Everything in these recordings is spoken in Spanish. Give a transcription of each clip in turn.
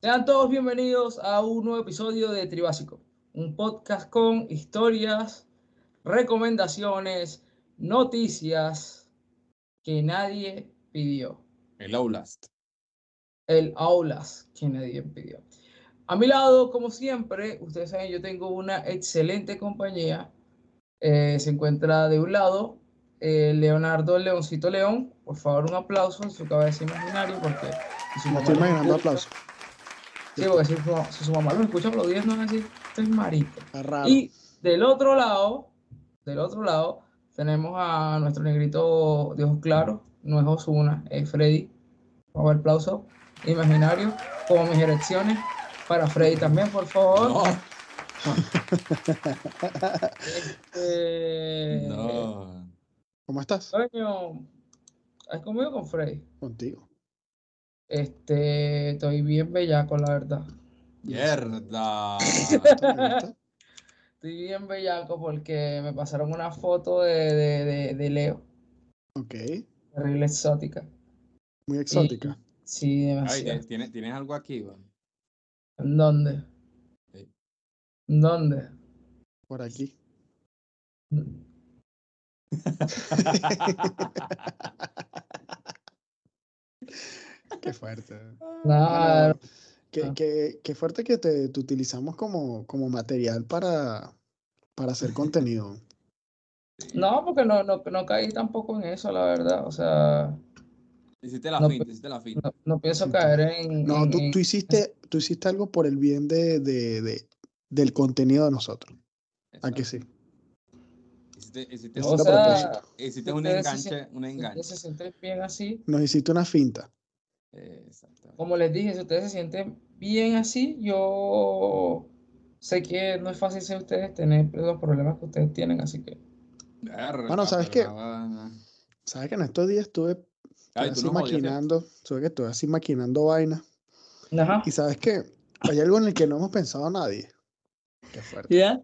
Sean todos bienvenidos a un nuevo episodio de Tribásico, un podcast con historias, recomendaciones, noticias que nadie pidió. El Outlast. El aulas que nadie pidió. A mi lado, como siempre, ustedes saben, yo tengo una excelente compañía. Eh, se encuentra de un lado eh, Leonardo Leoncito León. Por favor, un aplauso en su cabeza imaginaria porque... si su Me mamá estoy imaginando aplausos. Sí, porque si, su- si su mamá lo escucha aplaudiendo, van a decir, es marico. Está raro. Y del otro lado, del otro lado, tenemos a nuestro negrito de ojos claros, no es Osuna, es Freddy. Vamos a ver, aplauso imaginario, como mis erecciones, para Freddy también, por favor. No, Este, no. ¿Cómo estás? Coño, ¿has comido con Freddy? Contigo. Este, estoy bien bellaco, la verdad. Mierda. Estoy bien bellaco porque me pasaron una foto de, de, de, de Leo, Ok. terrible exótica. Muy exótica. Sí, Ay, demasiado. ¿tienes, tienes algo aquí? ¿En dónde? Sí. ¿En dónde? Por aquí. Qué fuerte. Nada, Bueno, qué, Ah. qué- qué fuerte que te, te utilizamos como, como material para, para hacer contenido. no, porque no, no, no caí tampoco en eso, la verdad. O sea, Hiciste la No, finta, pero- hiciste la finta. no, no pienso Sí, caer en, No, en- tú, en- tú hiciste, tú hiciste algo por el bien de, de- de- del contenido de nosotros. ¿A que Exacto. sí? Hiciste, O sea, un se enganche, sien- un enganche. se bien así, Nos hiciste una finta. Como les dije, si ustedes se sienten bien así, yo sé que no es fácil ser ustedes tener los problemas que ustedes tienen, así que Bueno, ¿sabes qué? ¿Sabes que en estos días estuve, Ay, así no maquinando? ¿Sabes que estuve así maquinando vainas? Ajá. Y sabes que hay algo en el que no hemos pensado nadie. Qué fuerte. ¿Ya?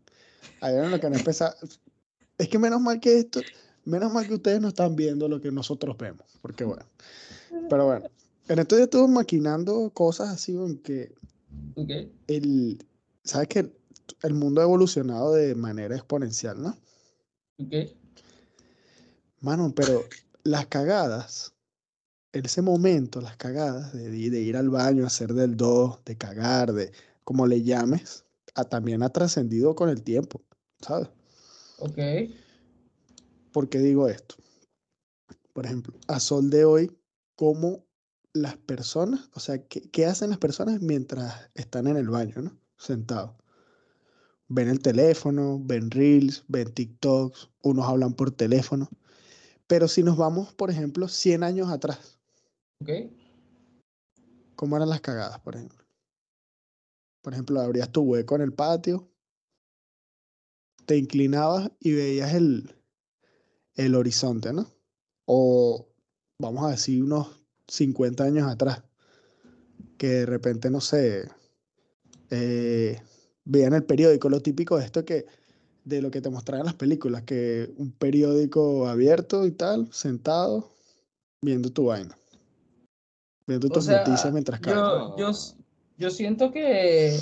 Hay algo en lo que no empezado. Es que menos mal que esto, menos mal que ustedes no están viendo lo que nosotros vemos. Porque bueno. Pero bueno. En estos días estuve maquinando cosas así en que Ok. el. ¿Sabes que el mundo ha evolucionado de manera exponencial, ¿no? Ok. Mano, pero las cagadas, en ese momento, las cagadas de ir al baño, hacer del 2, de cagar, de como le llames, a- también ha trascendido con el tiempo, ¿sabes? Ok. ¿Por qué digo esto? Por ejemplo, a sol de hoy, ¿cómo las personas, o sea, qué, qué hacen las personas mientras están en el baño, ¿no? Sentados. Ven el teléfono, ven reels, ven TikToks, unos hablan por teléfono. Pero si nos vamos, por ejemplo, 100 años atrás, Ok. ¿cómo eran las cagadas, por ejemplo? Por ejemplo, abrías tu hueco en el patio, te inclinabas y veías el, el horizonte, ¿no? O vamos a decir unos 50 años atrás, que de repente, no sé, eh, veían el periódico, lo típico de esto que, de lo que te mostraban las películas, que un periódico abierto y tal, sentado, viendo tu vaina, viendo O tus sea, noticias mientras yo, yo, yo siento que,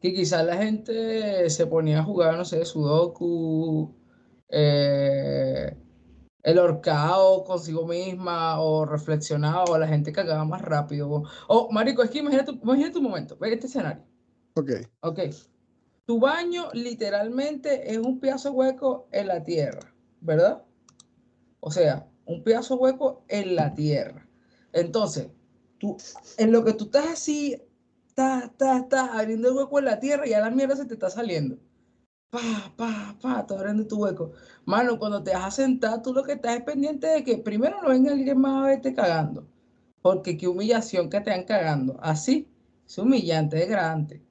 que quizás la gente se ponía a jugar, no sé, Sudoku, eh, el horcado consigo misma, o reflexionaba, o la gente cagaba más rápido. O, o, marico, es que imagínate, imagínate un momento, ve este escenario. Ok, Ok. Tu baño literalmente es un pedazo hueco en la tierra, ¿verdad? O sea, un pedazo hueco en la tierra. Entonces, tú, en lo que tú estás así, estás, estás, estás abriendo el hueco en la tierra y ya la mierda se te está saliendo. Pa, pa, pa, te abriendo tu hueco. Mano, cuando te vas a sentar, tú lo que estás es pendiente de que primero no venga alguien más a verte cagando. Porque qué humillación que te han cagando. Así, es humillante, es grande.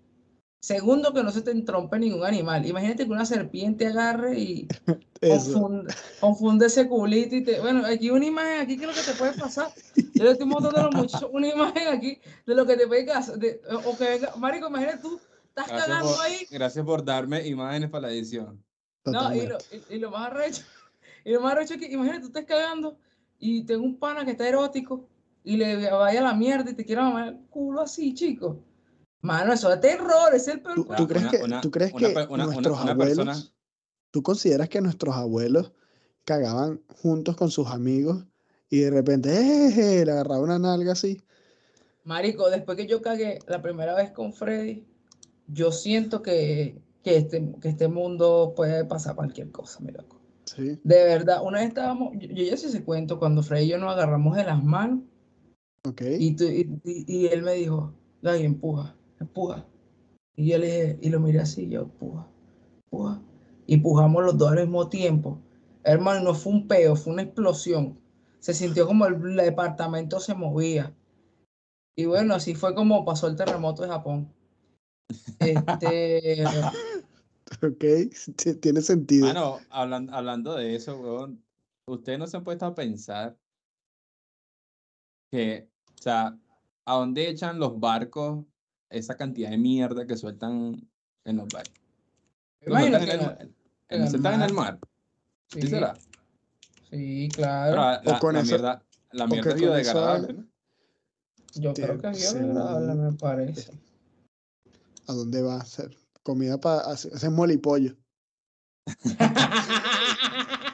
Segundo, que no se te entrompe ningún animal. Imagínate que una serpiente agarre y confunde, confunde ese culito y te... Bueno, aquí una imagen, aquí que es lo que te puede pasar. Yo le estoy mostrando a los muchachos una imagen aquí de lo que te puede de- o que venga, marico, imagínate tú, estás Gracias cagando por, ahí gracias por darme imágenes para la edición. No, y lo, Totalmente. y, y lo más arrecho, y lo más arrecho es que imagínate, tú estás cagando y tengo un pana que está erótico y le vaya a la mierda y te quiera mamar el culo así, chico. Mano, eso es terror, es el peor ¿Tú, tú crees una- que, una- tú crees una que pe- una- una- nuestros una abuelos, persona- tú consideras que nuestros abuelos cagaban juntos con sus amigos y de repente, ¡eh! le agarraba una nalga así? Marico, después que yo cagué la primera vez con Freddy, yo siento que, que, este, que este mundo puede pasar cualquier cosa, mi loco. Sí, De verdad, una vez estábamos, yo, yo ya sé ese cuento, cuando Freddy y yo nos agarramos de las manos ok. Y, tú- y, él me dijo, Gaby, empuja, empuja. Y yo le dije, y lo miré así, yo, empuja, empuja. Y empujamos los dos al mismo tiempo. Hermano, no fue un peo, fue una explosión. Se sintió como el, el departamento se movía. Y bueno, así fue como pasó el terremoto de Japón. Este, Ok, tiene sentido. Mano, hablan- hablando de eso, weón, ustedes no se han puesto a pensar que, o sea, ¿a dónde echan los barcos esa cantidad de mierda que sueltan en los barcos? ¿Lo imagino en que el, no- mar? en ¿Lo el sueltan en el mar. sí, ¿Sí será? sí, Pero claro. la, O con la mierda, la mierda es biodegradable. Yo creo que es biodegradable, me parece. ¿A dónde va a ser? Comida para hacer, hacer mole y pollo.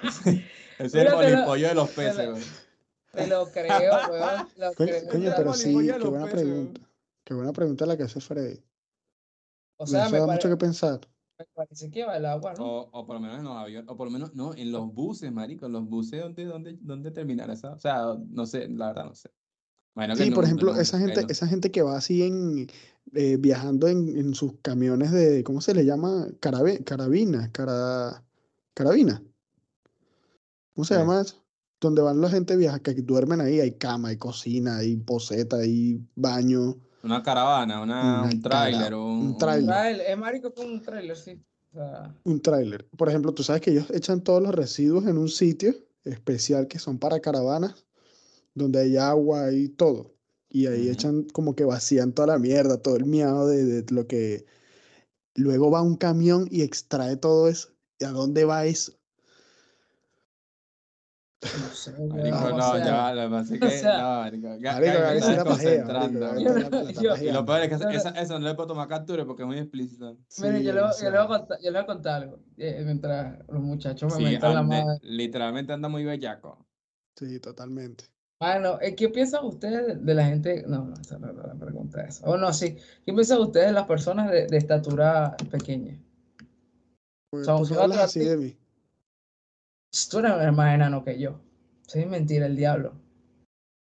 Ese es el molipollo de los peces, lo- weón. Te lo creo, weón. Lo Coño, creo. coño, ya pero sí, qué buena peces, weón. pregunta. Qué buena pregunta la que hace Freddy. O sea, Eso me, da mucho que pensar. me parece que va el agua, ¿no? O, o por lo menos en los aviones, o por lo menos, no, en los buses, marico, en los buses, ¿dónde, dónde, dónde terminará esa? O sea, no sé, la verdad no sé. Sí, por ejemplo, esa gente, en- esa gente que va así en eh, viajando en, en sus camiones de, ¿cómo se le llama? Carabe- carabina, cara, carabina. ¿Cómo se Sí. llama eso? Donde van la gente viaja, que duermen ahí, hay cama, hay cocina, hay poseta, hay baño. Una caravana, una, Una un tráiler, cara- un, un tráiler. Es marico con un trailer, sí. O sea, Un tráiler. Por ejemplo, tú sabes que ellos echan todos los residuos en un sitio especial que son para caravanas, donde hay agua y todo. Y ahí Ujú. echan como que vacían toda la mierda, todo el miado de, de lo que... Luego va un camión y extrae todo eso. ¿Y a dónde va eso? no sé, Marico, o sea, ya, o sea, no, Yo yo- Y lo peor es que Pero- esa- eso no le puedo tomar captura porque es muy explícito. Mire, Sí, yo le, voy- o yo le voy a sea, contar, yo le voy a contar algo. eh, mientras los muchachos me Sí, mentan la ande- madre. literalmente anda muy bellaco. sí, totalmente. Bueno, eh, ¿qué piensan ustedes de, la gente? No, no, esa no es la pregunta esa. O no, sí. ¿Qué piensan ustedes de las personas de, de estatura pequeña? ¿Por, Son- por qué son hablas así de mí? Tú eres más enano que yo. Sí, mentira, el diablo.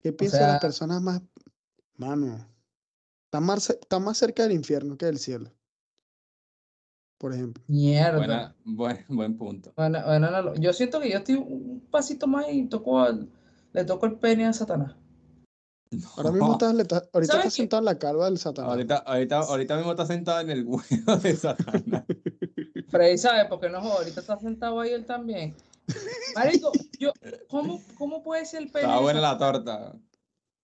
¿Qué piensas de las sea- personas más... Mano, están más, están más cerca del infierno que del cielo. Por ejemplo. Mierda. Buena, buen, buen punto. Bueno, bueno, no, lo- yo siento que yo estoy un pasito más y toco al- le toco el pene a Satanás. Ahora mismo estás, estás- ahorita ¿Sabes estás qué? sentado en la calva del Satanás. Ahorita, ahorita, ahorita mismo está sentado en el huevo de Satanás. Freddy sabe, porque no ahorita está sentado ahí él también. Marico, yo, ¿cómo, cómo puede ser el pene? De buena la torta.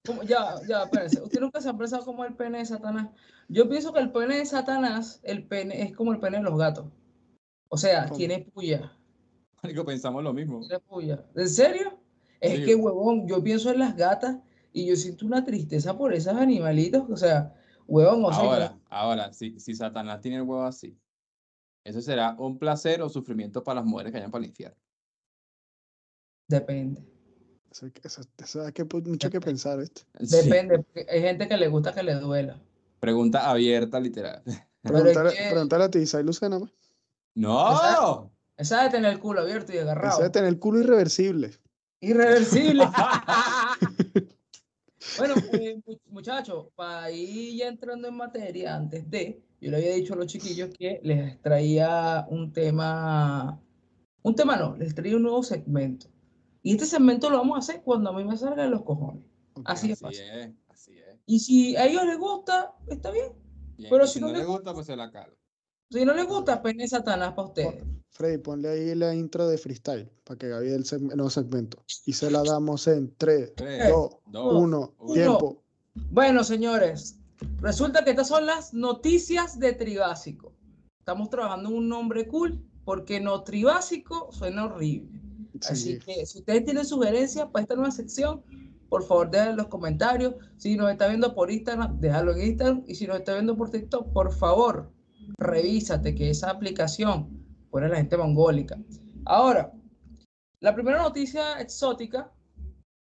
¿Cómo? Ya, ya, espérense. Usted nunca se ha pensado cómo es el pene de Satanás. Yo pienso que el pene de Satanás, el pene es como el pene de los gatos. O sea, ¿Cómo? tiene puya. Marico, pensamos lo mismo. Tiene puya. ¿En serio? Es Sí. que, huevón, yo pienso en las gatas y yo siento una tristeza por esos animalitos. O sea, huevón, o sea, yo- Ahora, ahora, si, si Satanás tiene el huevo así, ¿eso será un placer o sufrimiento para las mujeres que vayan para el infierno? depende. Eso, eso- eso da que, mucho que pensar, ¿viste? Depende. porque hay gente que le gusta que le duela. Pregunta abierta, literal. Es Pregúntale, que- a ti, Isai Lucena. ¡No! Esa de tener el culo abierto y agarrado. de tener el culo irreversible. Irreversible. Bueno, eh, mu- muchachos, para ir ya entrando en materia, antes de, yo le había dicho a los chiquillos que les traía un tema, un tema no, les traía un nuevo segmento. Y este segmento lo vamos a hacer cuando a mí me salga de los cojones. Ok. Así es Así es, así es. Y si a ellos les gusta, está bien. Bien, Pero si si no no le le gusta, pues se la calo. Si no les gusta, pene Satanás para ustedes. Freddy, ponle ahí la intro de freestyle para que Gaby el seg- nuevo segmento. Y se la damos en 3, Tres, 2, dos, 1, uno. tiempo. Bueno, señores, resulta que estas son las noticias de Tribásico. Estamos trabajando en un nombre cool porque no Tribásico suena horrible. Así Sí. que si ustedes tienen sugerencias para esta nueva sección, por favor déjenlo en los comentarios. Si nos está viendo por Instagram, déjalo en Instagram. Y si nos está viendo por TikTok, por favor, revísate que esa aplicación la gente mongólica. Ahora, la primera noticia exótica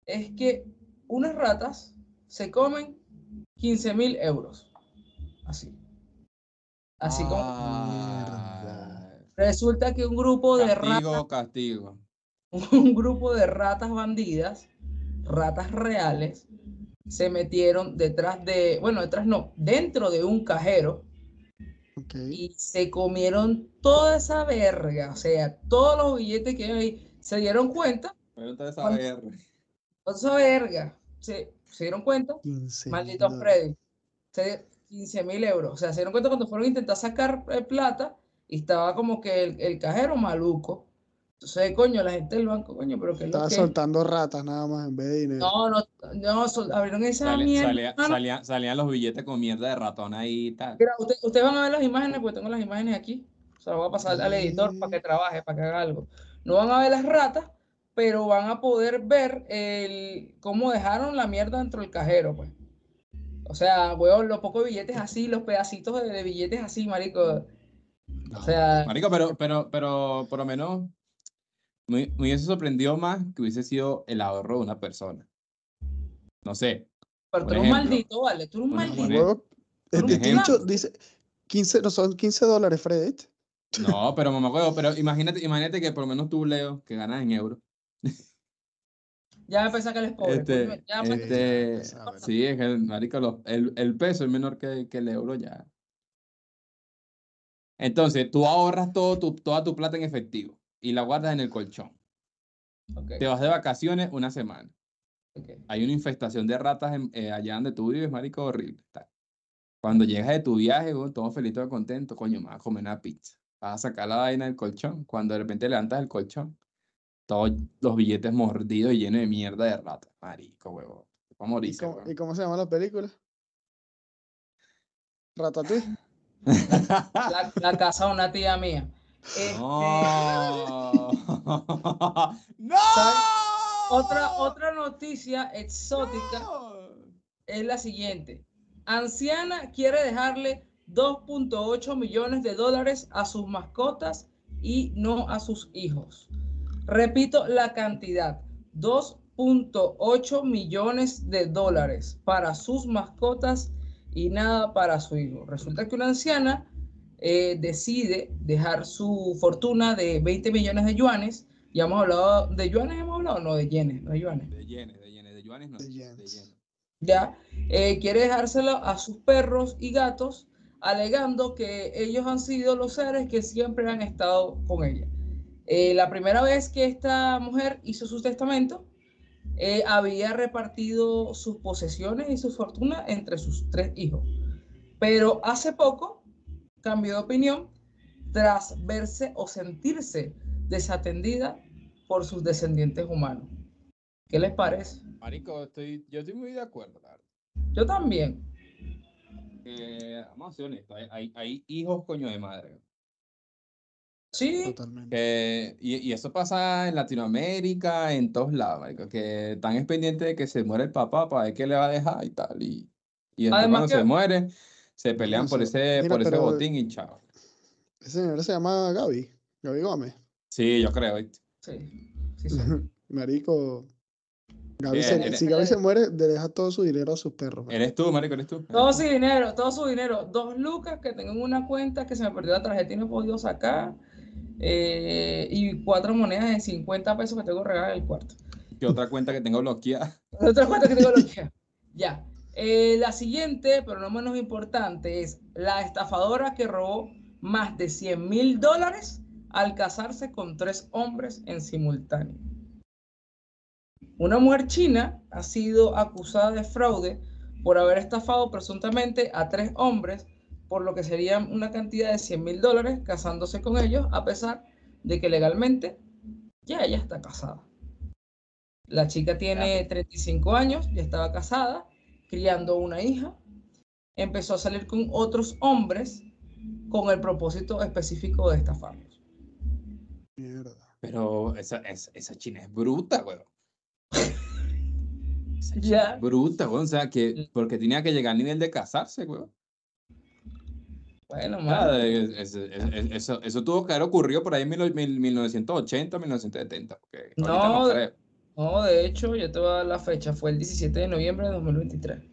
es que unas ratas se comen 15 mil euros. Así. Así como Ah, resulta que un grupo de ratas castigo. un grupo de ratas bandidas, ratas reales, se metieron detrás de, bueno, detrás no, dentro de un cajero Y se comieron toda esa verga, o sea, todos los billetes que hay se dieron cuenta, esa. VR. toda esa verga, se, se dieron cuenta, 15 maldito mil Freddy, se, 15 mil euros, o sea, se dieron cuenta cuando fueron a intentar sacar eh, plata y estaba como que el, el cajero maluco. Entonces, coño, la gente del banco, coño, pero que lo Estaba que soltando ratas nada más en vez de dinero. No, no, no, sol- abrieron esa Sale- mierda. salía- salían los billetes con mierda de ratón ahí y tal. Mira, usted- ustedes van a ver las imágenes, porque tengo las imágenes aquí. Se las voy a pasar al editor para que trabaje, para que haga algo. No van a ver las ratas, pero van a poder ver el, cómo dejaron la mierda dentro del cajero, pues. O sea, weón, los pocos billetes así, los pedacitos de, de billetes así, marico. O sea, Marico, pero, pero, pero por lo menos me, me hubiese sorprendido más que hubiese sido el ahorro de una persona. No sé. pero tú eres un maldito, vale, tú eres un maldito. ejemplo. dicho dice 15, no son 15 dólares, Freddy. ¿viste? No, pero mamá, pero imagínate, imagínate que por lo menos tú, Leo, que ganas en euros. Ya me pensé que él es pobre. Este, ya me- este, sí, es que el, marico, los- el, el peso es menor que, que el euro ya. Entonces, tú ahorras todo tu, toda tu plata en efectivo y la guardas en el colchón. Te vas de vacaciones una semana. Hay una infestación de ratas en- eh, allá donde tú vives, marico, horrible. tal. Cuando llegas de tu viaje, weón, todo feliz, todo contento, coño, me vas a comer una pizza. Vas a sacar la vaina del colchón. Cuando de repente levantas el colchón, todos los billetes mordidos y llenos de mierda de ratas. Marico, huevo. Va a ¿Y cómo, weón. y cómo se llama la película? Ratatouille. La, la casa de una tía mía. Este, No. Otra, otra noticia exótica ¡No! es la siguiente. Anciana quiere dejarle 2.8 millones de dólares a sus mascotas y no a sus hijos. Repito la cantidad. 2.8 millones de dólares para sus mascotas y nada para su hijo. Resulta que una anciana eh, decide dejar su fortuna de 20 millones de yuanes. Ya hemos hablado de yuanes, hemos hablado, no de yenes, no de yuanes. De yenes, de yenes, de yuanes no. De yenes. ya eh, quiere dejárselo a sus perros y gatos, alegando que ellos han sido los seres que siempre han estado con ella. Eh, la primera vez que esta mujer hizo su testamento, eh, había repartido sus posesiones y su fortuna entre sus tres hijos. Pero hace poco cambió de opinión tras verse o sentirse desatendida por sus descendientes humanos. ¿Qué les parece? Marico, estoy, yo estoy muy de acuerdo, la verdad. Yo también. Eh, vamos a ser honestos, hay, hay, hay hijos coño de madre. Sí, Totalmente. Que, y, y eso pasa en Latinoamérica, en todos lados, marico, que están es pendientes de que se muere el papá para ver qué le va a dejar y tal. Y, y después Además cuando que- se muere, se pelean por ese, mira, por ese pero- botín y chao. Ese señor se llama Gaby. Gaby Gómez. Sí, yo creo, ¿viste? sí, sí, sí. Marico. Gaby Bien, se- eres- si Gaby se muere, le deja todo su dinero a sus perros. marico. Eres tú, marico, eres tú. Todo su dinero, todo su dinero. Dos lucas que tengo en una cuenta que se me perdió la tarjeta y no he podido sacar. eh, y cuatro monedas de 50 pesos que tengo regadas en el cuarto. ¿Qué otra cuenta que tengo bloqueada? Otra cuenta que tengo bloqueada. Ya. Eh, la siguiente, pero no menos importante, es la estafadora que robó más de 100 mil dólares al casarse con tres hombres en simultáneo. Una mujer china ha sido acusada de fraude por haber estafado presuntamente a tres hombres por lo que sería una cantidad de 100 mil dólares casándose con ellos, a pesar de que legalmente ya ella está casada. La chica tiene 35 años, ya estaba casada, criando una hija, empezó a salir con otros hombres con el propósito específico de estafarlos. Mierda. Pero esa, esa, esa china es bruta, weón. Esa china Ya. es bruta, weón. O sea, que porque tenía que llegar al nivel de casarse, weón. Bueno, mano, es- es- es- es- eso, eso tuvo que haber ocurrido por ahí en mil- mil- 1980, 1970. Porque ahorita No, no. No, de hecho, yo te voy a dar la fecha, fue el 17 de noviembre de 2023.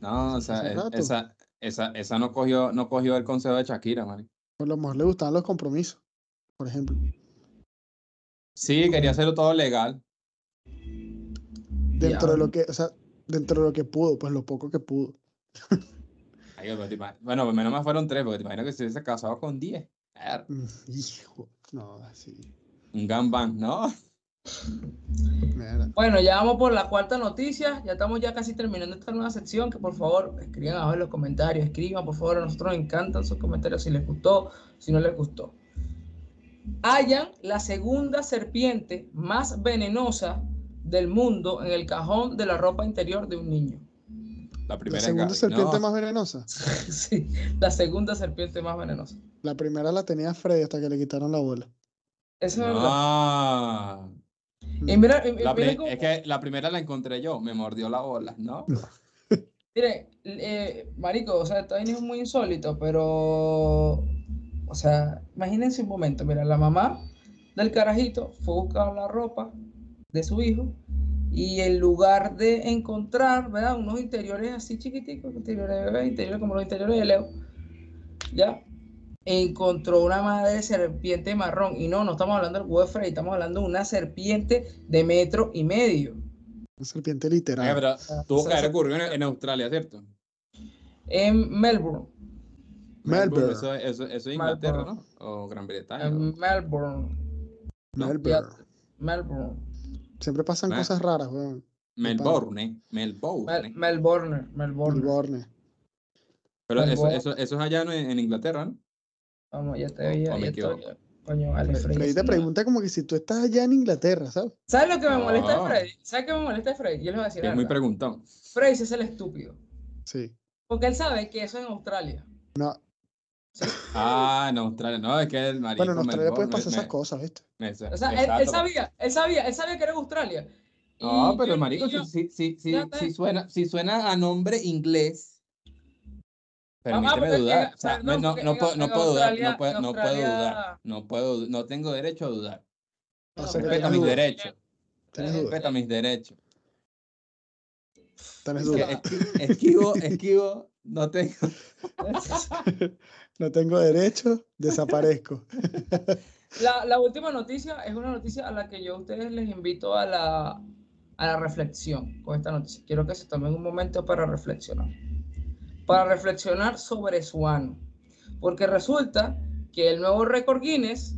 No, o sea, es- esa, esa, esa no cogió, no cogió el consejo de Shakira, man. Por lo mejor le gustaban los compromisos, por ejemplo. Sí, quería hacerlo todo legal. Dentro de lo que, o sea, dentro de lo que pudo, pues lo poco que pudo. Ay, Bueno, pues menos más fueron tres, porque te imaginas que se hubiese casado con 10. Ver, Mm, Hijo, no, así. Un gangbang, ¿no? Bueno, ya vamos por la cuarta noticia. Ya estamos ya casi terminando esta nueva sección. Que por favor escriban abajo en los comentarios. Escriban, por favor. A nosotros nos encantan sus comentarios si les gustó, si no les gustó. Hallan la segunda serpiente más venenosa del mundo en el cajón de la ropa interior de un niño. La primera segunda serpiente no. más venenosa. sí, la segunda serpiente más venenosa. La primera la tenía Freddy hasta que le quitaron la bola. Eso es verdad. Mira, cómo- es que la primera la encontré yo, me mordió la bola, ¿no? Mire, eh, marico, o sea, está es muy insólito, pero, o sea, imagínense un momento, mira, la mamá del carajito fue a buscar la ropa de su hijo y en lugar de encontrar, ¿verdad? Unos interiores así chiquiticos, interiores de bebé, interiores como los interiores de Leo, ¿ya? Encontró una madre serpiente marrón y no, no estamos hablando del huevo estamos hablando de una serpiente de metro y medio. Una serpiente literal. pero tuvo que haber ocurrido en, en Australia, ¿cierto? En Melbourne. Melbourne. Eso, eso, eso es Inglaterra, ¿no? O Gran Bretaña. En o- Melbourne. Melbourne. Melbourne. Siempre pasan cosas raras, weón. Melbourne, Melbourne. Mel- Melbourne. Melbourne. Melbourne. Pero eso, eso, eso es allá en, en Inglaterra, ¿no? Vamos, ya te veía. ya. Coño, vale, Fre- Freddy, Freddy te sí, pregunta como que si tú estás allá en Inglaterra, ¿sabes? ¿Sabes lo que me molesta de. Freddy? ¿Sabes qué me molesta de Freddy? Yo les voy a decir Es muy preguntón. Freddy hace el estúpido. Sí. Porque él sabe que eso es en Australia. No, Ah, en Australia. No, es que el marico bueno, en Australia pueden pasar me- esas me- cosas, ¿viste? me- O sea, él, sabía, él sabía, él sabía que era en Australia. No, Y pero yo- marico, yo- si, si, si, Ya si, está. si suena, si suena a nombre inglés, permíteme en- dudar. O sea, perdón, no, puedo, no en puedo dudar, no puedo, en no puedo dudar, no puedo, no tengo derecho a dudar. O No, sea Respeta mis derechos, respeta mis derechos. Esquivo, esquivo, no tengo. No tengo derecho, desaparezco. La, la última noticia es una noticia a la que yo a ustedes les invito a la, a la reflexión con esta noticia. Quiero que se tomen un momento para reflexionar. Para reflexionar sobre su ano. Porque resulta que el nuevo récord Guinness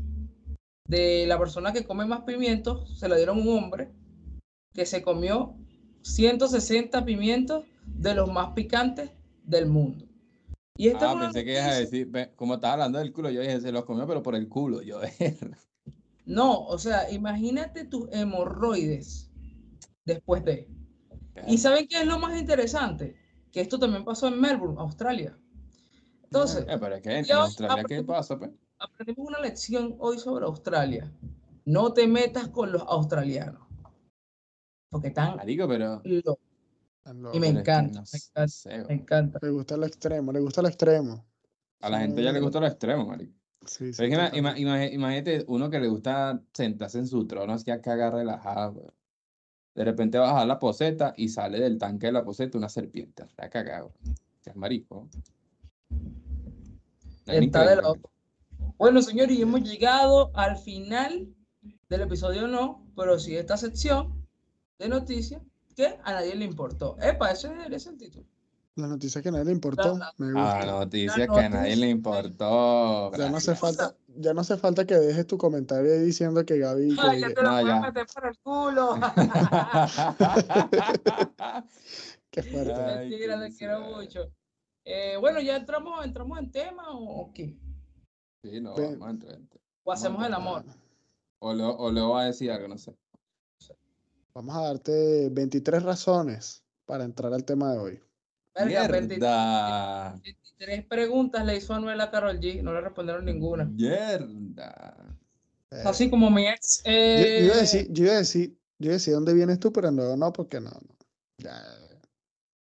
de la persona que come más pimientos se lo dieron a un hombre que se comió 160 pimientos de los más picantes del mundo. Y esta es Ah, pensé que ibas a decir, como estaba hablando del culo, yo dije, se los comió, pero por el culo. Yo, No, o sea, imagínate tus hemorroides después de. ¿Y saben qué es lo más interesante? Que esto también pasó en Melbourne, Australia. Entonces, Eh, pero es que en, Ya en hoy Australia, ¿qué aprendimos- pasa, pues? aprendimos una lección hoy sobre Australia. No te metas con los australianos. Porque están Marico, pero. locos. Y me es que encanta, no me encanta, sé, Me encanta. Le gusta lo extremo, le gusta lo extremo. A la gente ya le gusta lo extremo, marico. Sí, sí, imagínate uno que le gusta sentarse en su trono así a cagar relajado, weón. De repente va a bajar la poseta y sale del tanque de la poseta una serpiente. Está cagado. Es marico. Es Está de loco. Bueno, señores, y hemos llegado al final del episodio, no, pero sí esta sección de noticias que a nadie le importó. Epa, ese ser el título. La noticia que a nadie le importó, la- me Ah, La que a nadie le noticia. importó. Ya no hace falta, ya no hace falta que dejes tu comentario ahí diciendo que Gaby, Ay, que- ya te lo No, voy a meter por el culo. qué fuerte. Ay, Mentira, qué te quiero mucho. Eh, bueno, ya entramos, entramos en tema o, qué? Sí, no, vamos a entrar. O hacemos el amor. O le, o le voy a decir algo, no sé. Vamos a darte 23 razones para entrar al tema de hoy. Verga, 20 Mierda. 23 preguntas le hizo Anuel a Carol G, no le respondieron ninguna. Mierda. Eh, Así como mi ex. yo, yo iba a eh, decir, yo iba a decir, yo iba a decir dónde vienes tú, pero no, no, porque no, no. Ya,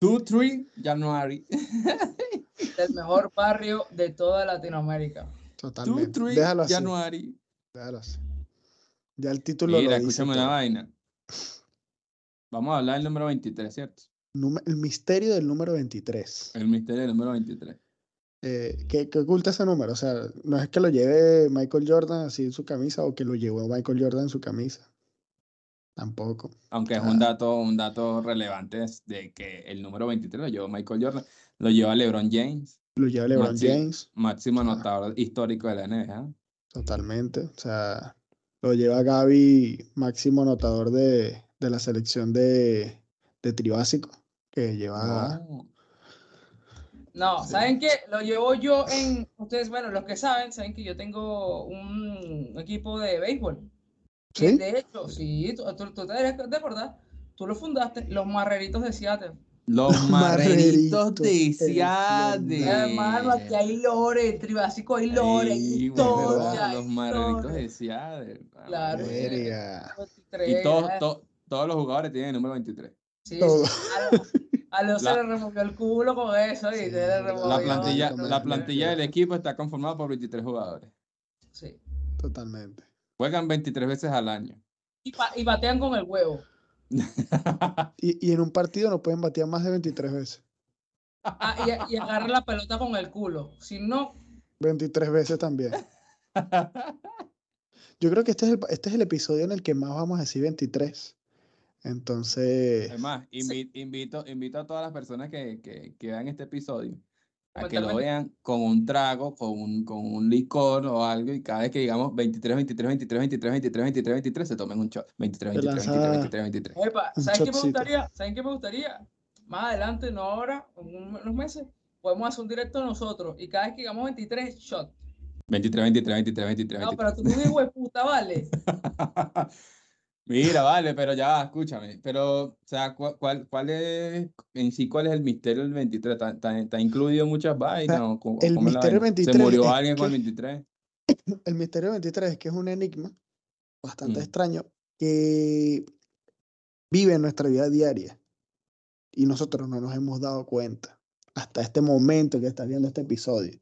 2, 3, January. del mejor barrio de toda Latinoamérica. 2, totalmente. 3, Déjalo así, January. déjalo así. Ya el título Mira, lo dice escúchame una todo. vaina. Vamos a hablar del número 23, ¿cierto? El misterio del número 23. El misterio del número 23. Eh, ¿qué, qué oculta ese número? O sea, no es que lo lleve Michael Jordan así en su camisa o que lo llevó Michael Jordan en su camisa. Tampoco. Aunque es Ah. un dato, un dato relevante de que el número 23 lo llevó Michael Jordan, lo lleva LeBron James, Lo lleva LeBron James, máximo Ah. anotador histórico de la NBA. totalmente. O sea, lo lleva Gaby, máximo anotador de, de la selección de, de tribásico, que lleva... No. No, Sí. ¿saben qué? Lo llevo yo en. Ustedes, bueno, los que saben, saben que yo tengo un equipo de béisbol. ¿Sí? de hecho, sí, tú, tú, tú te deberías de acordar. Tú lo fundaste, los Marreritos de Seattle. Los marreritos de Marreritos, Seattle. Hermano, aquí hay lore, Tribásico hay lore, historia, ¿verdad? Los marreritos de Seattle. Claro. bueno. Verga. 23, Y todos, to- todos los jugadores tienen el número 23. Sí, Todo. A Leo se La- le removió el culo con eso y Sí, se le la removió. La plantilla, la plantilla del equipo está conformada por 23 jugadores. Sí. Totalmente. Juegan 23 veces al año. Y, pa- y batean con el huevo. Y, y en un partido no pueden batear más de 23 veces. Ah, y, y agarran la pelota con el culo. Si no, 23 veces también. Yo creo que este es, el, este es el episodio en el que más vamos a decir 23. Entonces, Además, invi- invito, invito a todas las personas que, que, que vean este episodio a que lo vean con un trago, con un, con un licor o algo, y cada vez que digamos 23, 23, 23, 23, 23, 23, 23, se tomen un shot. 23, Se 23, lanza 23, 23, 23. epa, ¿saben qué me gustaría? ¿Saben qué me gustaría? Más adelante, no ahora, unos meses, podemos hacer un directo nosotros y cada vez que digamos 23 shot. 23, 23, 23, 23, No, 23. pero tú no de puta, ¿vale? Mira, vale, pero ya, escúchame. Pero, o sea, ¿cuál, cuál, cuál es, en sí, cuál es el misterio del 23? ¿Está, está, está incluido muchas vainas? o el misterio vaina? del ¿Se 23 murió alguien con el que- 23? el misterio 23 es que es un enigma bastante Mm. extraño que vive en nuestra vida diaria y nosotros no nos hemos dado cuenta hasta este momento que estás viendo este episodio.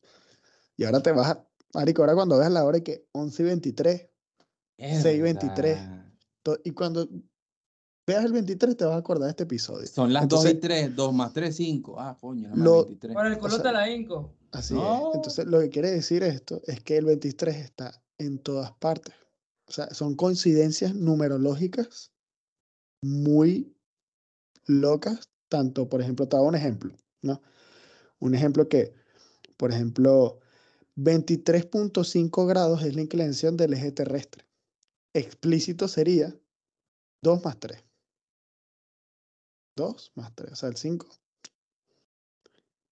Y ahora te vas a, Marico, ahora cuando veas la hora y que 11 y 23, 6:23. Mierda. to- y cuando veas el 23 te vas a acordar de este episodio. Son las 2 y Entonces- 3, 2 más 3, 5. Ah, coño, más Lo- 23. Por el culo sea, te la hinco. Así No. es. Entonces, lo que quiere decir esto es que el 23 está en todas partes. O sea, son coincidencias numerológicas muy locas. Tanto, por ejemplo, te hago un ejemplo, ¿no? Un ejemplo que, por ejemplo, 23.5 grados es la inclinación del eje terrestre. Explícito sería 2 más 3. 2 más 3, o sea, el 5.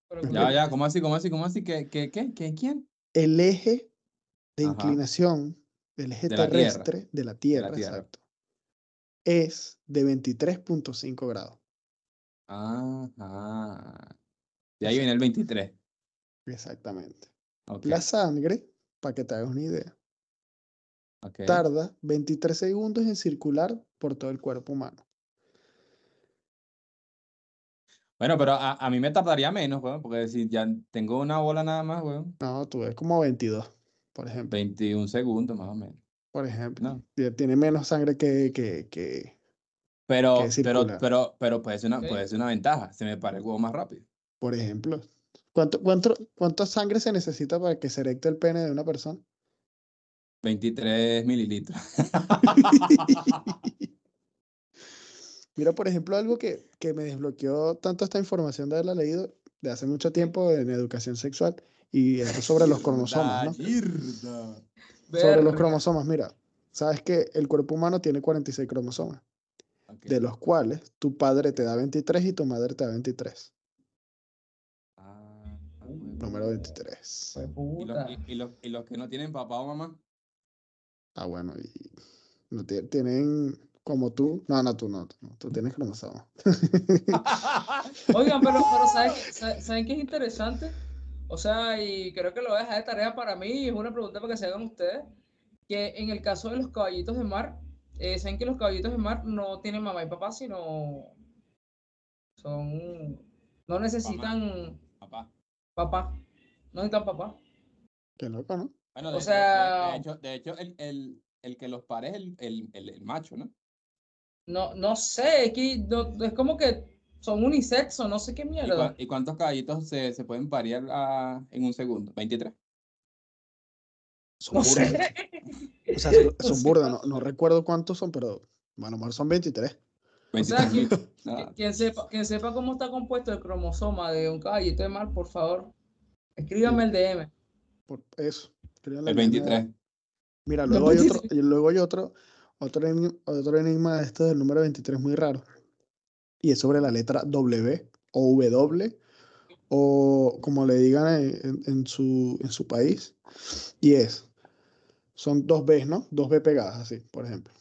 Por el Ya, Ya, ¿cómo así? ¿Cómo así? ¿Cómo así? ¿Qué, qué, qué? ¿Qué? ¿Quién? el eje de Ajá. inclinación del eje De la Tierra. terrestre de la Tierra, Tierra. exacto, es de 23.5 grados. Ajá. De ahí viene el 23. Exactamente. Ok, La sangre, para que te hagas una idea, tarda 23 segundos en circular por todo el cuerpo humano. Bueno, pero a, a mí me tardaría menos, weón, porque si ya tengo una bola nada más, weón, No, tú ves como 22, por ejemplo. 21 segundos más o menos. Por ejemplo. No. Tiene menos sangre que, que, que, Pero, pero, pero, pero puede ser una, puede ser una ventaja. Se me para el huevo más rápido. por ejemplo. ¿Cuánto, cuánto, ¿Cuánta sangre se necesita para que se erecte el pene de una persona? 23 mililitros. Mira, por ejemplo, algo que, que me desbloqueó tanto esta información de haberla leído de hace mucho tiempo en educación sexual y es sobre los cromosomas, ¿no? Mierda. Sobre los cromosomas, mira, sabes que el cuerpo humano tiene 46 cromosomas, de los cuales tu padre te da 23 y tu madre te da 23. Ah, Número 23. Fue Y los, puta. y, y los, y los que no tienen papá o mamá. Ah, bueno, y no tie- tienen como tú. No, no, tú no, tú, no, tú tienes cromosoma. Oigan, pero, pero ¿saben, ¿saben qué es interesante? O sea, y creo que lo voy a dejar de tarea para mí, y es una pregunta para que se hagan ustedes, que en el caso de los caballitos de mar, eh, ¿saben que los caballitos de mar no tienen mamá y papá, sino son, no necesitan Papá. papá, no necesitan papá? Qué loco, ¿no? Bueno, O de, de- de- sea- de hecho, de hecho el, el, el que los pare es el, el, el, el macho, ¿no? No, no sé, es que no- es como que son unisexo, no sé qué ¿Y, mierda. y cuántos caballitos se, se pueden parear a- en un segundo? 23. Son No burdas. sé. O sea, son, burdas, no, no recuerdo cuántos son, pero bueno, mejor son 23. O sea, 23 que- mil. que- Nada. Quien sepa, quien sepa cómo está compuesto el cromosoma de un caballito de mar, por favor, escríbame el DM. Por eso. El en 23. Mira, luego hay otro, 23. y luego hay otro, otro, eni- otro enigma de este del número 23 muy raro. Y es sobre la letra W o W, o como le digan en, su, en su país. Y es, son dos B, ¿no? Dos B pegadas, así, por ejemplo.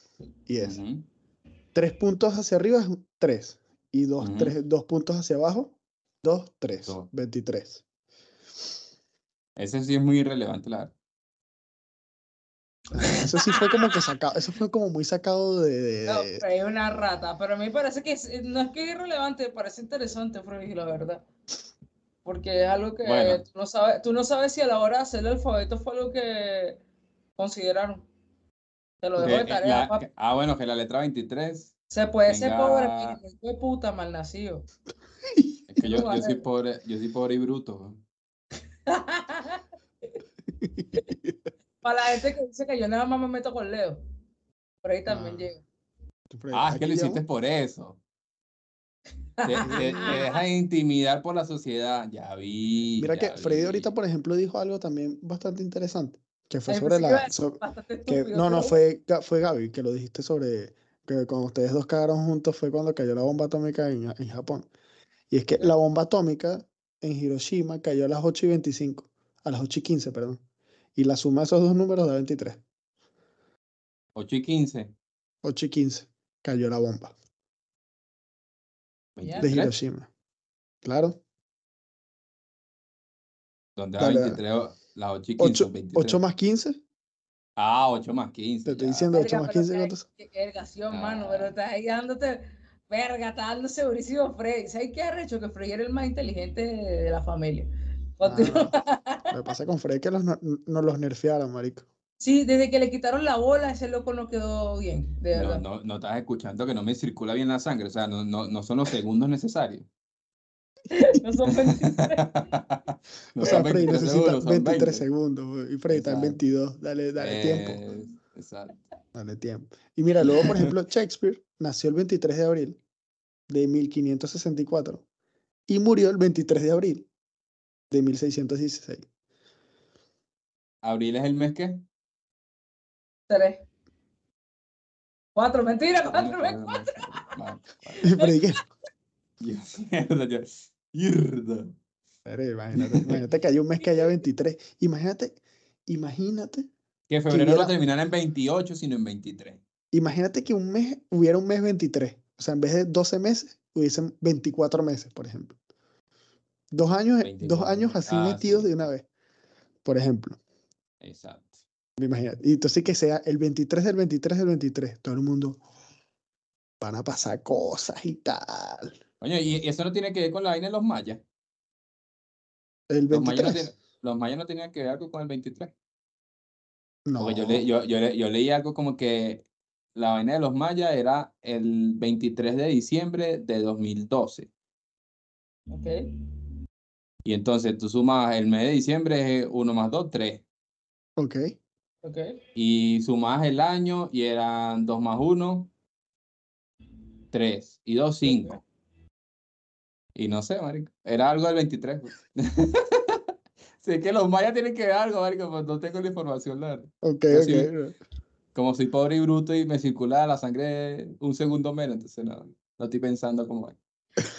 Y es, tres puntos hacia arriba es tres. Y dos, tres, dos puntos hacia abajo, dos, tres. Dos. 23. Ese sí es muy irrelevante, la verdad. Eso sí fue como que sacado, eso fue como muy sacado de, de- No, es una rata, pero a mí me parece que es- no es que es irrelevante, parece interesante, Freddy, la verdad. Porque es algo que Bueno. tú, no sabes, tú no sabes si a la hora de hacer el alfabeto fue algo que consideraron. Te lo dejo de eh, tarea, la- papi. ah, bueno, que la letra 23. Se puede ser pobre, pero de puta, malnacido. Es que yo, yo soy pobre, yo soy pobre y bruto. Para la gente que dice que yo nada más me meto con Leo. Por ahí también Ah. llega. Ah, es que lo hiciste por eso. Te, te- intimidar por la sociedad. Ya vi. Mira que ya Freddy ahorita, vi. por ejemplo, dijo algo también bastante interesante, que fue Ay, sobre la... que, no, no, fue, fue Gaby que lo dijiste sobre que cuando ustedes dos cagaron juntos fue cuando cayó la bomba atómica en, en Japón. Y es que la bomba atómica en Hiroshima cayó a las 8 y 25, a las 8 y 15, perdón. Y la suma de esos dos números da 23. 8 y 15. 8 y 15 cayó la bomba Ya. de 23. Hiroshima. Claro. ¿Dónde Dale, 23? o- Las 8 y 15. 8, 23. más 15, Ah, 8 más 15. te estoy ya. diciendo 8 Verga, más pero 15, qué- ¿cuántos? qué vergación, mano, Ah. pero estás ahí dándote, verga, está dando segurísimo Freddy. ¿Sabes qué ha hecho? Que Freddy era el más inteligente de, de la familia. Continúa. Lo que pasa con Freddy es que los, no- nos los nerfearon, marico. Sí, desde que le quitaron la bola, ese loco no quedó bien, de No, verdad. no, no estás escuchando que no me circula bien la sangre. O sea, no, no, no son los segundos necesarios. No son 23. No o sea, Freddy 23 necesita segundos, son 23 20. segundos y Freddy está en Exacto. 22. Dale, dale tiempo. Eh, Exacto. Dale tiempo. Y mira, luego, por ejemplo, Shakespeare nació el 23 de abril de 1564 y murió el 23 de abril de 1616. ¿Abril es el mes que? Tres. Cuatro, mentira, cuatro, ve, cuatro. Pero ¿y qué? Mierda, mierda. Pero imagínate, imagínate que hay un mes que haya 23. Imagínate, imagínate, Que febrero hubiera- no terminara en 28, sino en 23. imagínate que un mes hubiera un mes 23. O sea, en vez de 12 meses, hubiesen 24 meses, por ejemplo. Dos años, dos 24, años así ah, metidos sí. de una vez, por ejemplo. Exacto. Imagínate. Y entonces que sea el 23 del 23 del 23. Todo el mundo van a pasar cosas y tal. Oye, y eso no tiene que ver con la vaina de los mayas. El Los mayas no, 23. tienen- los mayas no tenían que ver algo con el 23. No. Porque yo, le- yo, yo, le- yo leí algo como que la vaina de los mayas era el 23 de diciembre de 2012. Ok. Y entonces tú sumas el mes de diciembre, es 1 más 2, 3. Ok. Ok. Y sumas el año y eran 2 más 1, 3. Y 2, 5. Y no sé, marico. Era algo del 23. güey. sé que los mayas tienen que ver algo, marico, pero no tengo la información, la verdad. Ok, Yo ok. sí- Como soy pobre y bruto y me circula la sangre un segundo menos, entonces no, no estoy pensando como es.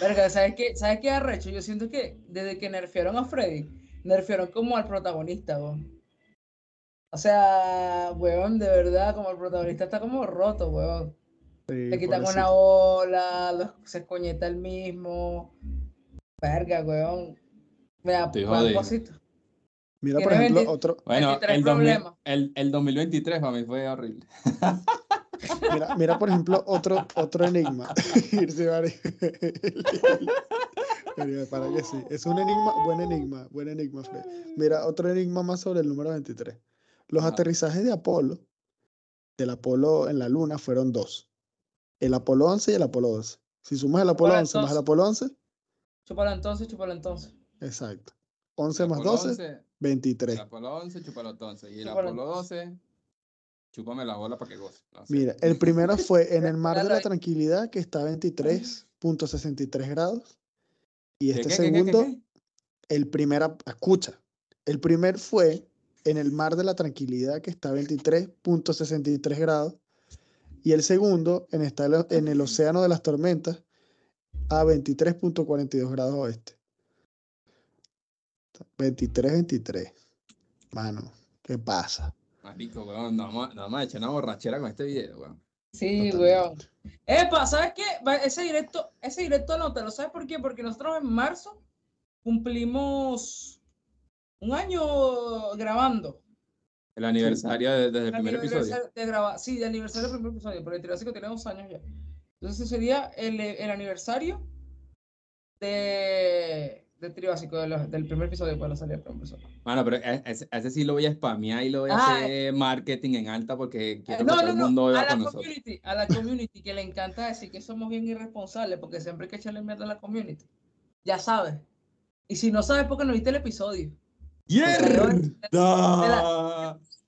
Verga, ¿sabes qué? ¿Sabes qué arrecho? Yo siento que desde que nerfearon a Freddy, nerfearon como al protagonista, weón. O sea, weón, de verdad, como el protagonista está como roto, weón. Sí, Le quitan una ola, se escoñeta el mismo. Verga, weón. Mal jodido. cosito. Mira, por ejemplo, 20 otro, Bueno, 23 el, 2000 problemas. el, el 2023 para mí fue horrible. mira, mira, por ejemplo, otro, otro enigma. Irse, para que sí. Es un enigma, buen enigma, buen enigma, Fred. Mira, otro enigma más sobre el número 23. Los Ajá. aterrizajes de Apolo, del Apolo en la Luna, fueron dos. El Apolo 11 y el Apolo 12. Si sumas el Apolo Ahora, 11 más el entonces- Apolo 11, Chúpalo entonces, chúpalo entonces. exacto. 11 El más Apolo 12, 11, 23. el Apolo 11, chúpalo 11. Y el Chúpalo Apolo 12, chúpame la bola para que goce. No sé. Mira, el primero fue en el mar de la tranquilidad, que está a 23.63 grados. Y ¿Qué, este qué, qué, segundo, qué? el primer, ap- escucha, el primer fue en el mar de la tranquilidad, que está a 23.63 grados. Y el segundo en, esta- en el océano de las tormentas, a 23.42 grados oeste. 23, 23. Mano, ¿qué pasa? Marico, weón, nos vamos, a- nos vamos a echar una borrachera con este video, weón. Sí, Totalmente. weón. Epa, ¿sabes qué? Ese directo, ese directo anótalo, ¿sabes por qué? Porque nosotros en marzo cumplimos un año grabando. El aniversario de- desde el El primer episodio. De graba- sí, de aniversario del primer episodio, pero el Triásico tiene dos años ya. Entonces ese sería el, el aniversario de, de de los- del primer episodio para salir el. Mano, pero a, a ese, a ese sí lo voy a spamear y lo voy a Ah, hacer marketing en alta porque Eh, quiero que todo no, el mundo a vea la con nosotros. community, a la community que le encanta decir que somos bien irresponsables porque siempre hay que echarle mierda a la community. Ya sabes. Y si no sabes, porque no viste el episodio. ¡Mierda!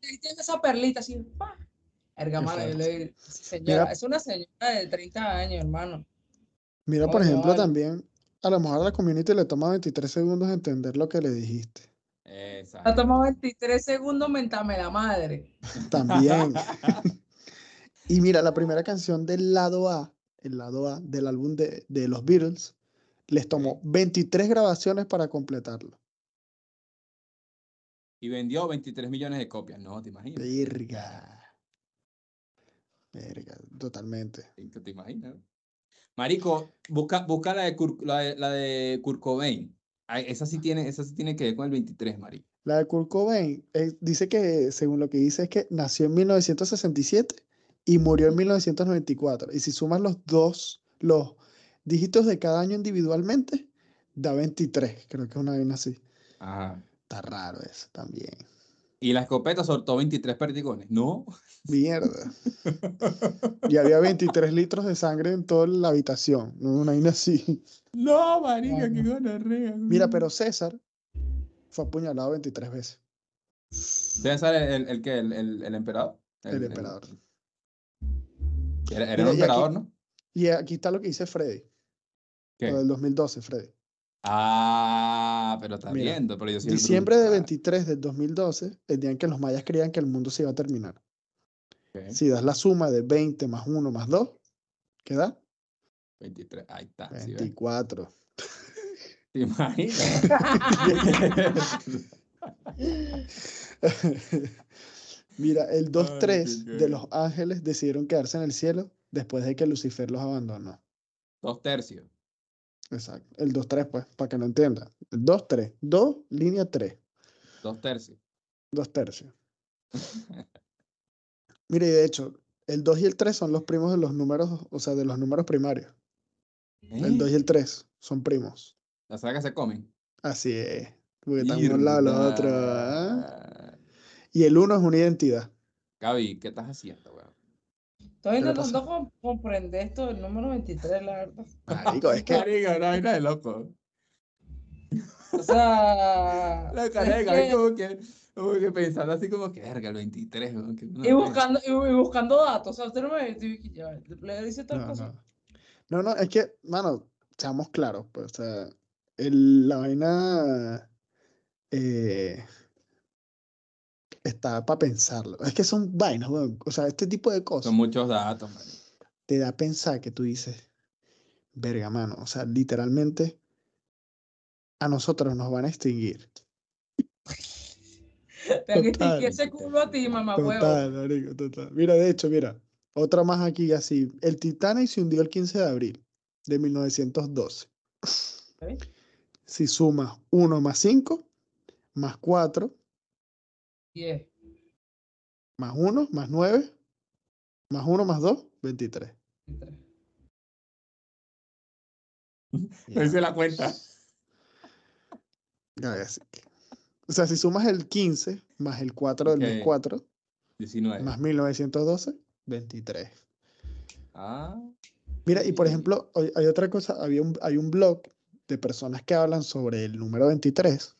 Ahí tienes esa perlita así. yo le señora, Mira. es una señora de 30 años, hermano. Mira, por ejemplo, vale. también, a lo mejor a la community le toma 23 segundos entender lo que le dijiste. Ha Exacto. tomado 23 segundos, mentame la madre. También. y mira, la primera canción del lado A, el lado A del álbum de, de los Beatles, les tomó 23 grabaciones para completarlo. Y vendió 23 millones de copias. No, ¿te imaginas? Verga. Verga, totalmente. ¿Te imaginas? Marico, busca, busca la de, Kurt, la de, la de Kurt Cobain. Esa sí tiene, esa sí tiene que ver con el 23, marico. La de Kurt Cobain eh, dice que, según lo que dice, es que nació en 1967 y murió en 1994. Y si sumas los dos, los dígitos de cada año individualmente, da 23. Creo que es una vaina así. Ajá. Está raro eso también. Y la escopeta soltó 23 perdigones. No. Mierda. Y había 23 litros de sangre en toda la habitación. No una vaina así. No, marica, qué no. gonorrea. Mira, pero César fue apuñalado 23 veces. César, el, el, el que, el, el, el emperador. El emperador. Era, era Mira, un y aquí- emperador, ¿no? Y aquí está lo que dice Freddy. ¿Qué? Lo del 2012, Freddy. Ah, pero está Mira, viendo, pero yo soy Diciembre de brutal. 23 del 2012, el día en que los mayas creían que el mundo se iba a terminar. Ok, Si das la suma de 20 más 1 más 2, ¿qué da? 23, ahí está. ¿sí ves? 24. ¿Te imaginas? Mira, el Ay, 2-3 qué de los ángeles decidieron quedarse en el cielo después de que Lucifer los abandonó. Dos tercios. Exacto. El 2-3, pues, para que lo entiendan. El 2-3. 2, línea 3. Dos tercios. 2 tercios. Mire, y de hecho, el 2 y el 3 son los primos de los números, o sea, de los números primarios. El ¿Eh? 2 y el 3 son primos. ¿La saga se comen? Así es. Porque están al lado los otros. Mierda. Y el 1 es una identidad. Gaby, ¿qué estás haciendo, weón? Estoy le intentando com- comprender esto del número 23, la verdad. Marico, es que Marica, una vaina de loco. O sea. La es Gaby que- como que, como que pensando así como que, verga, el 23, weón. que y gonorrea". buscando, y, y buscando datos. O sea, usted no me le dice tal No, cosa. no. No, no, es que, mano, seamos claros, pues, o sea, el- la vaina eh, está para pensarlo. Es que son vainas, weón. O sea, este tipo de cosas Son muchos datos, marico. te da a pensar que tú dices, verga, mano, o sea, literalmente a nosotros nos van a extinguir Te han Total. ese culo a ti, mamá huevo. Total, marico, total. Mira, de hecho, mira, otra más aquí así. El Titanic se hundió el 15 de abril de 1912. Ok. Si sumas 1 más 5, más 4, Diez. más 1, más 9, más 1, más 2, 23. No hice la cuenta. Ya, así que- O sea, si sumas el 15 más el 4 del mes Ok. 4, 19. más 1912, 23. Ah, Mira, y por ejemplo, hay, hay otra cosa, había un, hay un blog de personas que hablan sobre el número 23.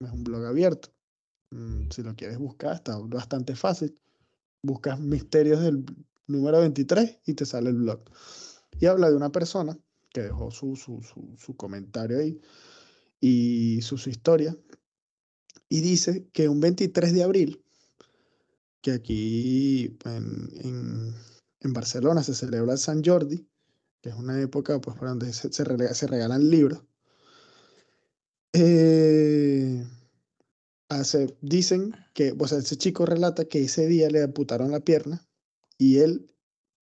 Es un blog abierto. Mm, Si lo quieres buscar, está bastante fácil. Buscas misterios del número 23 y te sale el blog. Y habla de una persona que dejó su, su, su, su comentario ahí y su, su historia. Y dice que un 23 de abril, que aquí en, en, en Barcelona se celebra el San Jordi, que es una época pues, por donde se, se regalan libros. Eh, hace- dicen que, o sea, ese chico relata que ese día le amputaron la pierna y él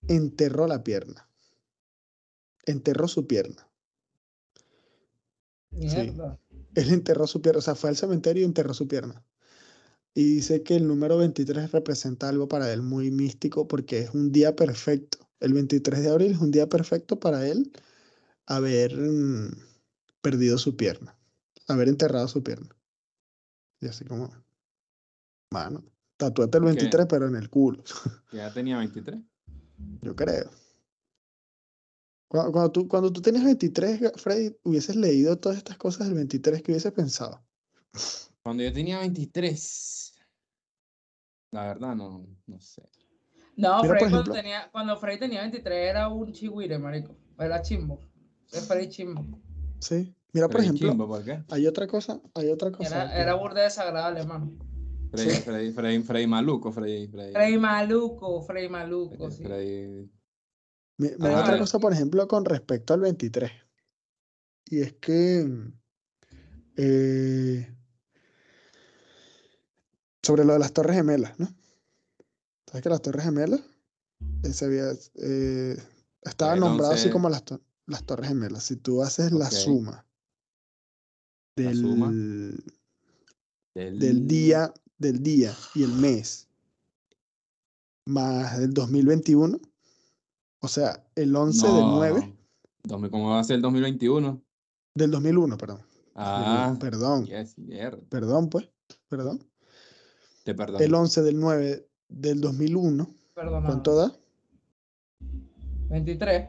enterró la pierna. Enterró su pierna. Mierda. Él enterró su pierna, o sea, fue al cementerio y enterró su pierna. Y dice que el número 23 representa algo para él muy místico porque es un día perfecto. El 23 de abril es un día perfecto para él haber mm, perdido su pierna, haber enterrado su pierna. Y así como, mano, tatúate el Ok. 23 pero en el culo, ya tenía 23. yo creo. Cuando, cuando tú, cuando tú tenías 23, Ga- Freddy, hubieses leído todas estas cosas del 23 que hubieses pensado. Cuando yo tenía 23. La verdad, no, no sé. No, Mira, Freddy cuando tenía, cuando Freddy tenía 23 era un chihuire, marico. Era chimbo. Es Freddy chimbo. Sí. Mira, por Freddy ejemplo, Chimbo, ¿por qué? hay otra cosa, hay otra cosa. Era, que- era burda desagradable, hermano. Freddy, Freddy, Freddy, Freddy maluco, Freddy, Freddy. Freddy maluco, Freddy maluco, sí. Mira Ah, otra eh. cosa, por ejemplo, con respecto al 23. Y es que eh, sobre lo de las Torres Gemelas, ¿no? ¿Sabes que las Torres Gemelas eh, se había, eh, estaba nombrado así 11 como las, to- las Torres Gemelas? Si tú haces la suma del, suma. del del- día, del día y el mes más del 2021, o sea, el 11 del 9 No, 2000 ¿Cómo va a ser el 2021? del 2001, perdón. Ah, Perdón, yes, mierda. perdón, pues, perdón. Te perdono. El 11 del 9 del 2001, Perdóname. ¿cuánto da? 23.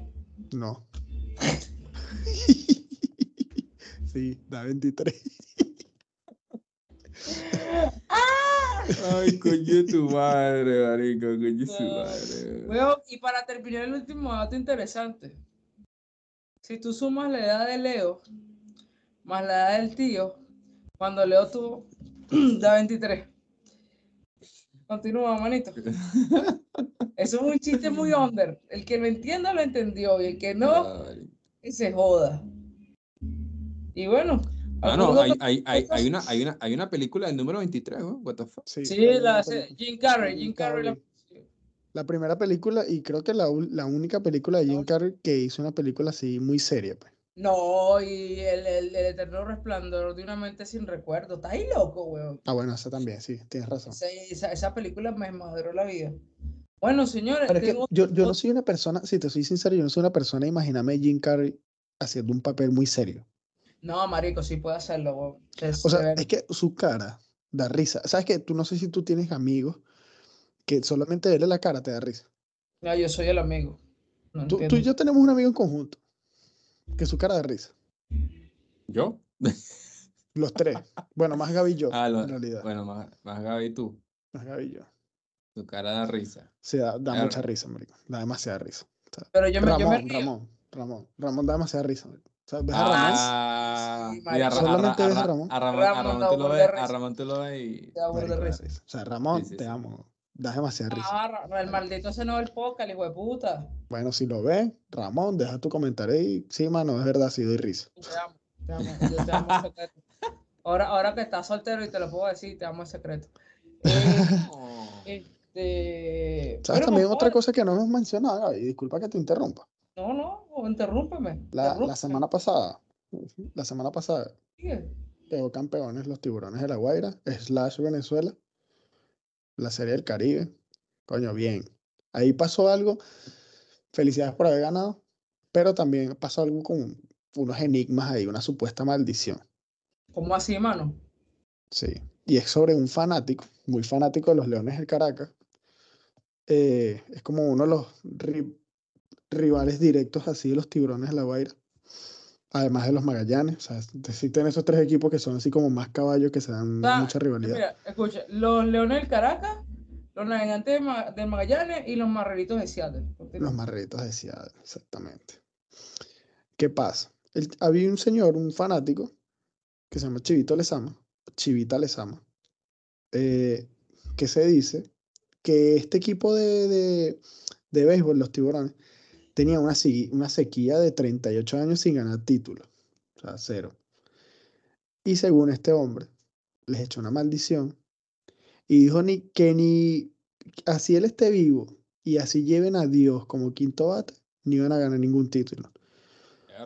No. Sí, da 23. Ay, coño tu madre, marico, coño su madre. Weón, y para terminar el último dato interesante. Si tú sumas la edad de Leo más la edad del tío, cuando Leo tuvo da 23. Continúa, manito. Eso es un chiste muy under. El que lo entienda lo entendió y el que no, que se joda. Y bueno. Ah, no, algunos hay, hay, hay, hay, una, hay, una, hay una película del número 23, ¿no? What the fuck? Sí, Sí, la hace. Jim Carrey. Jim Carrey la- La primera película, y creo que la, la única película de Jim. Carrey que hizo una película así muy seria, pues. No, y el, el, el eterno resplandor de una mente sin recuerdo. Está ahí loco, weón. Ah, bueno, esa también, sí, tienes razón. Esa, esa, esa película me maduró la vida. Bueno, señores, Pero es que tengo yo, yo no soy una persona, si te soy sincero, yo no soy una persona, imagíname a Jim Carrey haciendo un papel muy serio. No, marico, sí puede hacerlo. Se- O se sea, es que su cara da risa. ¿Sabes qué? Tú no sé si tú tienes amigos que solamente verle la cara te da risa. No, yo soy el amigo. No Tú, tú y yo tenemos un amigo en conjunto que su cara da risa. ¿Yo? Los tres. Bueno, más Gaby y yo, Ah, lo- en realidad. bueno, más, más Gaby tú. Más Gaby y yo. Tu cara da risa. Sí, da, da Claro. mucha risa, marico. Da demasiada risa. O sea, Pero yo me, yo me Ramón, río. Ramón, Ramón. Ramón da demasiada risa, marico. O sea, ves a Ramón, Ah, Sí, mira, a, marico. Ra- a Ra- Solamente a ves a Ra- Ramón. a Ramón, a Ramón Ramón tú lo ves, a risa. Ramón tú lo ves y... Te de risa. risa. O sea, Ramón, sí, te sí. amo. Das demasiada risa. Ah, Ra- el maldito ese no el podcast, el hijo de puta. Bueno, si lo ves, Ramón, deja tu comentario ahí. Sí, mano, es verdad, sí doy risa. Te amo, te amo, yo te amo, Soquete. Ahora, ahora que estás soltero y te lo puedo decir, te amo el secreto. Eh, este, ¿Sabes bueno, también otra cosa que no hemos mencionado? Y disculpa que te interrumpa. No, no, o interrúmpeme. La, semana pasada, la semana pasada, sigue. quedó campeones los tiburones de La Guaira, slash Venezuela, la Serie del Caribe. Coño, bien. Ahí pasó algo. Felicidades por haber ganado, pero también pasó algo con unos enigmas ahí, una supuesta maldición. ¿Cómo así, hermano? Sí. Y es sobre un fanático, muy fanático de los Leones del Caracas. Eh, es como uno de los rivales directos así de los Tiburones de La Guaira. Además de los Magallanes. O sea, existen esos tres equipos que son así como más caballos que se dan mucha rivalidad. Mira, escucha, los Leones del Caracas, los Navegantes de Ma- del Magallanes y los Marreritos de Seattle. Los marritos de Seattle, exactamente. ¿Qué pasa? El- había un señor, un fanático, que se llama Chivito Lezama, Chivita Lezama, eh, que se dice que este equipo de, de, de béisbol, los tiburones, tenía una, una sequía de 38 años sin ganar títulos, o sea, cero. Y según este hombre, les echó una maldición y dijo ni, que ni así él esté vivo y así lleven a Dios como quinto bate, ni van a ganar ningún título.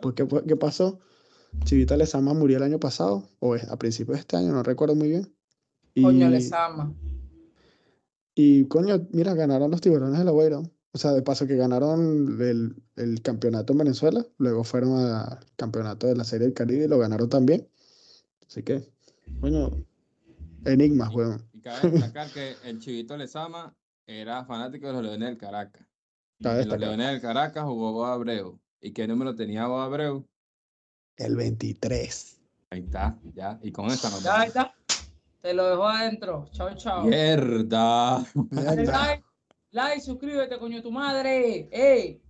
Porque, pues, ¿qué pasó? Chivita Lezama murió el año pasado, o a principios de este año, no recuerdo muy bien. Coño, Y, les ama. y coño, mira, ganaron los tiburones de la Guaira. O sea, de paso que ganaron el, el campeonato en Venezuela, luego fueron al campeonato de la Serie del Caribe y lo ganaron también. Así que, coño, enigmas, weón. Y cabe destacar que el Chivito Lezama era fanático de los Leones del Caracas. Cabe En los. Leones del Caracas jugó Bob Abreu. ¿Y qué número tenía Bob Abreu? El 23. Ahí está, ya. Y con esta nos Ya vamos. está. Te lo dejo adentro. Chao, chao. Mierda. Mierda. Like, suscríbete, coño, tu madre. ¡Ey!